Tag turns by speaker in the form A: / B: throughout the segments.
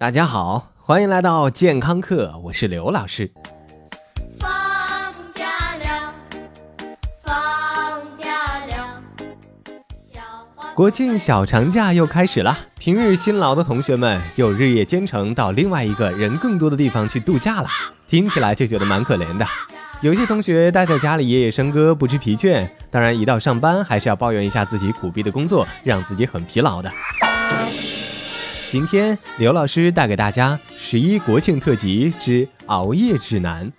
A: 大家好，欢迎来到健康课，我是刘老师。
B: 放假了，放假了，小
A: 国庆小长假又开始了，平日辛劳的同学们又日夜兼程到另外一个人更多的地方去度假了，听起来就觉得蛮可怜的。有些同学待在家里夜夜笙歌，不知疲倦，当然一到上班还是要抱怨一下自己苦逼的工作，让自己很疲劳的。今天刘老师带给大家十一国庆特辑之熬夜指南。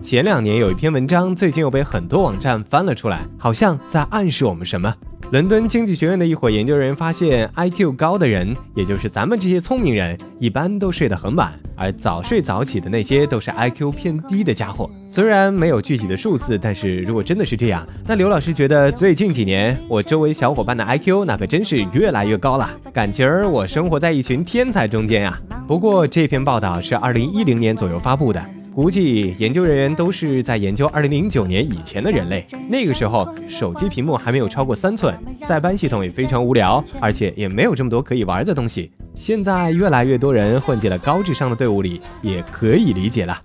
A: 前两年有一篇文章，最近又被很多网站翻了出来，好像在暗示我们什么。伦敦经济学院的一伙研究人员发现，IQ 高的人，也就是咱们这些聪明人，一般都睡得很晚，而早睡早起的那些都是 IQ 偏低的家伙。虽然没有具体的数字，但是如果真的是这样，那刘老师觉得最近几年我周围小伙伴的 IQ 那可真是越来越高了，感情儿我生活在一群天才中间呀。不过这篇报道是二零一零年左右发布的。估计研究人员都是在研究2009年以前的人类，那个时候手机屏幕还没有超过三寸，塞班系统也非常无聊，而且也没有这么多可以玩的东西。现在越来越多人混进了高智商的队伍里，也可以理解了。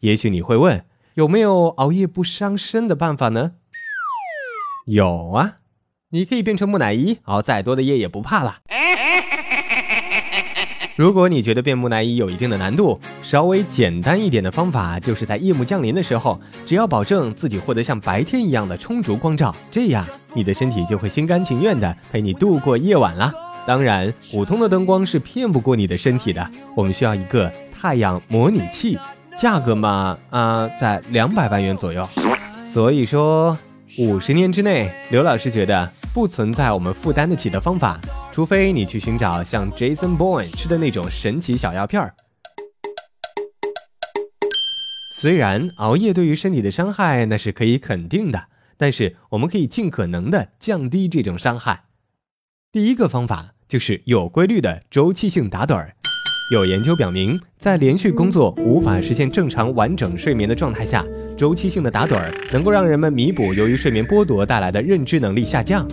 A: 也许你会问，有没有熬夜不伤身的办法呢？有啊，你可以变成木乃伊，熬再多的夜也不怕了。如果你觉得变木乃伊有一定的难度，稍微简单一点的方法，就是在夜幕降临的时候，只要保证自己获得像白天一样的充足光照，这样你的身体就会心甘情愿的陪你度过夜晚啦。当然，普通的灯光是骗不过你的身体的，我们需要一个太阳模拟器，价格嘛，啊，在两百万元左右。所以说，五十年之内，刘老师觉得不存在我们负担得起的方法。除非你去寻找像 Jason Bourne 吃的那种神奇小药片儿。虽然熬夜对于身体的伤害那是可以肯定的，但是我们可以尽可能的降低这种伤害。第一个方法就是有规律的周期性打盹儿。有研究表明，在连续工作无法实现正常完整睡眠的状态下，周期性的打盹儿能够让人们弥补由于睡眠剥夺带来的认知能力下降。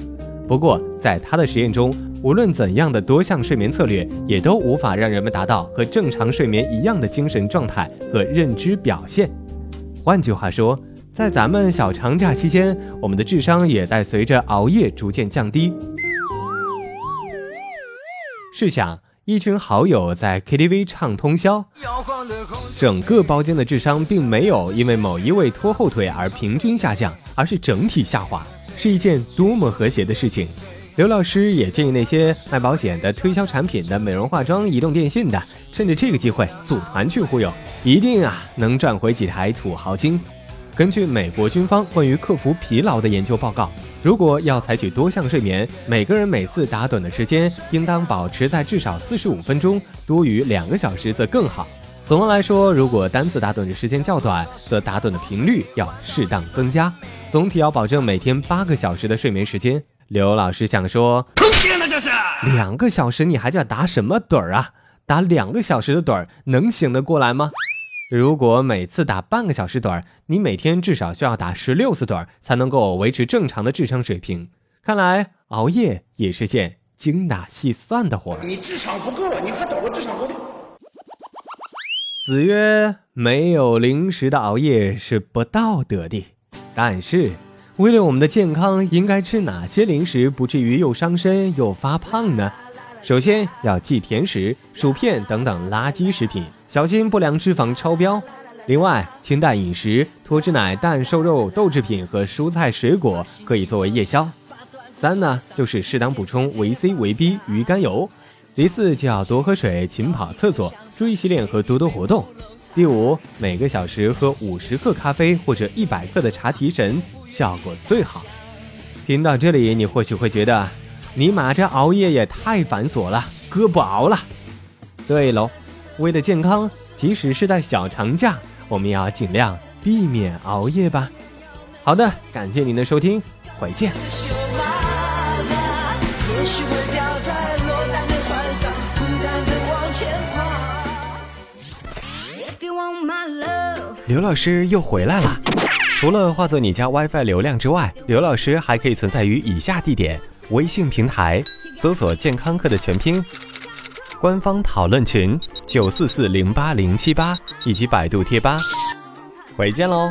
A: 不过，在他的实验中，无论怎样的多项睡眠策略，也都无法让人们达到和正常睡眠一样的精神状态和认知表现。换句话说，在咱们小长假期间，我们的智商也在随着熬夜逐渐降低。试想，一群好友在 KTV 唱通宵，整个包间的智商并没有因为某一位拖后腿而平均下降，而是整体下滑，是一件多么和谐的事情！刘老师也建议那些卖保险的、推销产品的、美容化妆、移动电信的，趁着这个机会组团去忽悠，一定啊能赚回几台土豪金。根据美国军方关于克服疲劳的研究报告，如果要采取多项睡眠，每个人每次打盹的时间应当保持在至少四十五分钟，多于两个小时则更好。总的来说，如果单次打盹的时间较短，则打盹的频率要适当增加，总体要保证每天八个小时的睡眠时间。刘老师想说，
C: 坑爹呢这是！
A: 两个小时你还叫打什么盹儿啊？打两个小时的盹儿能醒得过来吗？如果每次打半个小时盹儿，你每天至少需要打十六次盹儿才能够维持正常的智商水平。看来熬夜也是件精打细算的活儿。
C: 你智商不够，你还找个智商高的？
A: 子曰：没有零食的熬夜是不道德的。但是。为了我们的健康，应该吃哪些零食不至于又伤身又发胖呢？首先要忌甜食、薯片等等垃圾食品，小心不良脂肪超标。另外，清淡饮食，脱脂奶、蛋、瘦肉、豆制品和蔬菜水果可以作为夜宵。三呢，就是适当补充维 C、维 B、鱼肝油。第四就要多喝水、勤跑厕所、注意洗脸和多多活动。第五，每个小时喝五十克咖啡或者一百克的茶提神，效果最好。听到这里，你或许会觉得，尼玛这熬夜也太繁琐了，哥不熬了。对喽，为了健康，即使是在小长假，我们也要尽量避免熬夜吧。好的，感谢您的收听，回见。刘老师又回来了。除了化作你家 WiFi 流量之外，刘老师还可以存在于以下地点：微信平台搜索“健康课”的全拼，官方讨论群九四四零八零七八以及百度贴吧，回见喽。